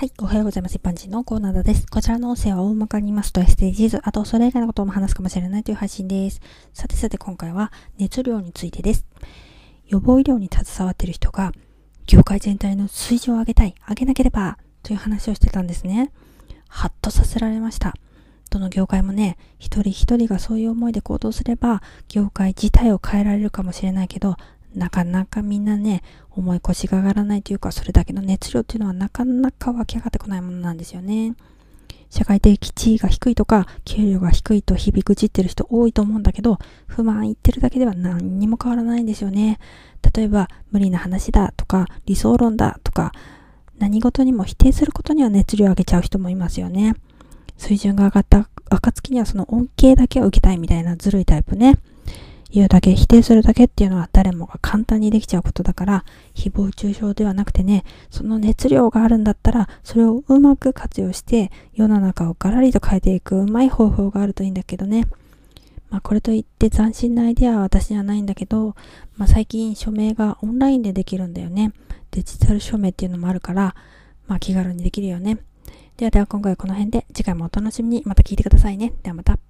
はい。おはようございます。一般人のコーナーです。こちらの音声は大まかに言いますと SDGs、あとそれ以外のことも話すかもしれないという配信です。さてさて今回は熱量についてです。予防医療に携わっている人が業界全体の水準を上げたい、上げなければという話をしてたんですね。ハッとさせられました。どの業界もね、一人一人がそういう思いで行動すれば、業界自体を変えられるかもしれないけど、なかなかみんなね、重い腰が上がらないというか、それだけの熱量っていうのはなかなか湧き上がってこないものなんですよね。社会的地位が低いとか、給料が低いと響くじってる人多いと思うんだけど、不満言ってるだけでは何にも変わらないんですよね。例えば、無理な話だとか、理想論だとか、何事にも否定することには熱量を上げちゃう人もいますよね。水準が上がった暁にはその恩恵だけを受けたいみたいなずるいタイプね。言うだけ、否定するだけっていうのは誰もが簡単にできちゃうことだから、誹謗中傷ではなくてね、その熱量があるんだったら、それをうまく活用して、世の中をガラリと変えていくうまい方法があるといいんだけどね。まあこれといって斬新なアイデアは私にはないんだけど、まあ最近署名がオンラインでできるんだよね。デジタル署名っていうのもあるから、まあ気軽にできるよね。ではでは今回この辺で、次回もお楽しみにまた聞いてくださいね。ではまた。